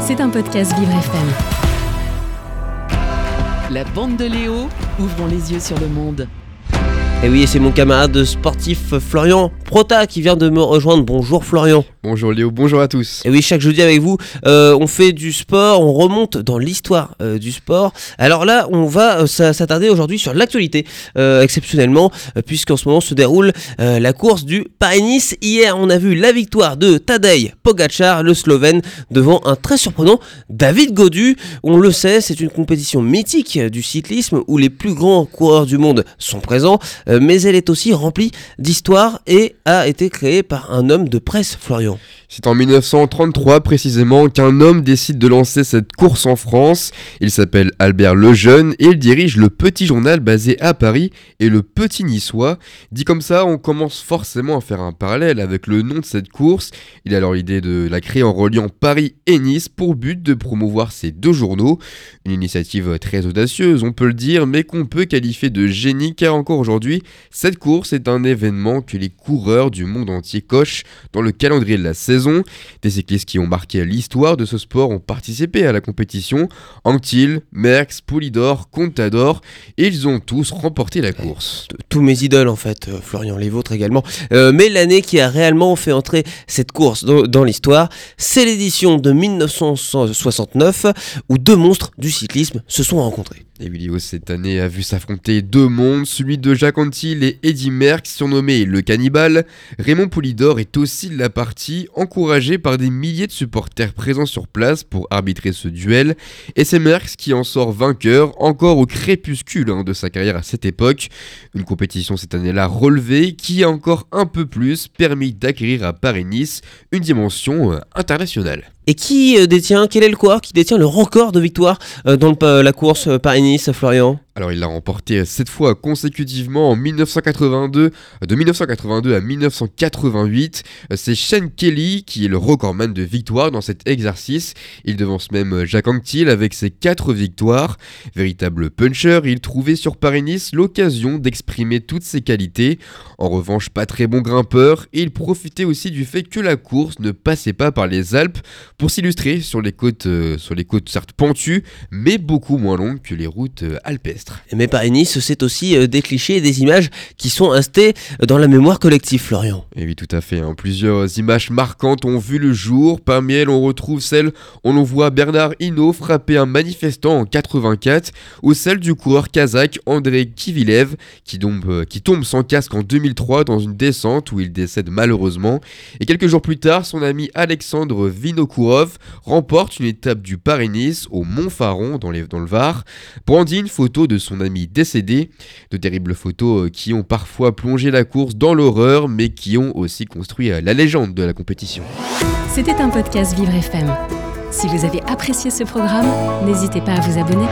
C'est un podcast Vivre FM. La bande de Léo, ouvrons les yeux sur le monde. Et oui, c'est mon camarade sportif Florian Prota qui vient de me rejoindre. Bonjour Florian. Bonjour Léo, bonjour à tous. Et oui, chaque jeudi avec vous, euh, on fait du sport, on remonte dans l'histoire euh, du sport. Alors là, on va euh, s'attarder aujourd'hui sur l'actualité, exceptionnellement, puisqu'en ce moment se déroule la course du Paris-Nice. Hier, on a vu la victoire de Tadej Pogacar, le Slovène, devant un très surprenant David Godu. On le sait, c'est une compétition mythique du cyclisme où les plus grands coureurs du monde sont présents. Mais elle est aussi remplie d'histoire et a été créée par un homme de presse, Florian. C'est en 1933 précisément qu'un homme décide de lancer cette course en France. Il s'appelle Albert Lejeune et il dirige le petit journal basé à Paris et le Petit Niçois. Dit comme ça, on commence forcément à faire un parallèle avec le nom de cette course. Il a alors l'idée de la créer en reliant Paris et Nice pour but de promouvoir ces deux journaux. Une initiative très audacieuse, on peut le dire, mais qu'on peut qualifier de génie car encore aujourd'hui, cette course est un événement que les coureurs du monde entier cochent dans le calendrier la saison des cyclistes qui ont marqué l'histoire de ce sport ont participé à la compétition. Anctil, Merckx, Poulidor, Contador, et ils ont tous remporté la course. Tous mes idoles en fait, euh, Florian, les vôtres également. Euh, mais l'année qui a réellement fait entrer cette course dans, l'histoire, c'est l'édition de 1969 où deux monstres du cyclisme se sont rencontrés. Emilio cette année a vu s'affronter deux mondes, celui de Jacques Antil et Eddie Merckx, surnommé le cannibale. Raymond Poulidor est aussi de la partie, encouragé par des milliers de supporters présents sur place pour arbitrer ce duel. Et c'est Merckx qui en sort vainqueur, encore au crépuscule hein, de sa carrière à cette époque. Une compétition cette année-là relevée qui a encore un peu plus permis d'acquérir à Paris-Nice une dimension euh, internationale. Et qui euh, détient, quel est le coureur qui détient le record de victoire euh, dans la course Paris-Nice, Florian? Alors il l'a remporté 7 fois consécutivement en 1982, de 1982 à 1988. C'est Shane Kelly qui est le recordman de victoires dans cet exercice. Il devance même Jacques Anquetil avec ses 4 victoires. Véritable puncher, il trouvait sur Paris-Nice l'occasion d'exprimer toutes ses qualités. En revanche, pas très bon grimpeur, il profitait aussi du fait que la course ne passait pas par les Alpes pour s'illustrer sur les côtes, euh, sur les côtes certes pentues, mais beaucoup moins longues que les routes euh, alpestres. Mais Paris-Nice, c'est aussi euh, des clichés et des images qui sont instés dans la mémoire collective, Florian. Et oui, tout à fait. Hein. Plusieurs images marquantes ont vu le jour. Parmi elles, on retrouve celle où l'on voit Bernard Hinault frapper un manifestant en 84, ou celle du coureur kazakh André Kivilev qui tombe, qui tombe sans casque en 2003 dans une descente où il décède malheureusement. Et quelques jours plus tard, son ami Alexandre Vinokourov remporte une étape du Paris-Nice au Mont-Faron dans, dans le Var. Brandit une photo de son ami décédé. De terribles photos euh, qui ont parfois plongé la course dans l'horreur, mais qui ont aussi construit euh, la légende de la compétition. C'était un podcast Vivre FM. Si vous avez apprécié ce programme, n'hésitez pas à vous abonner.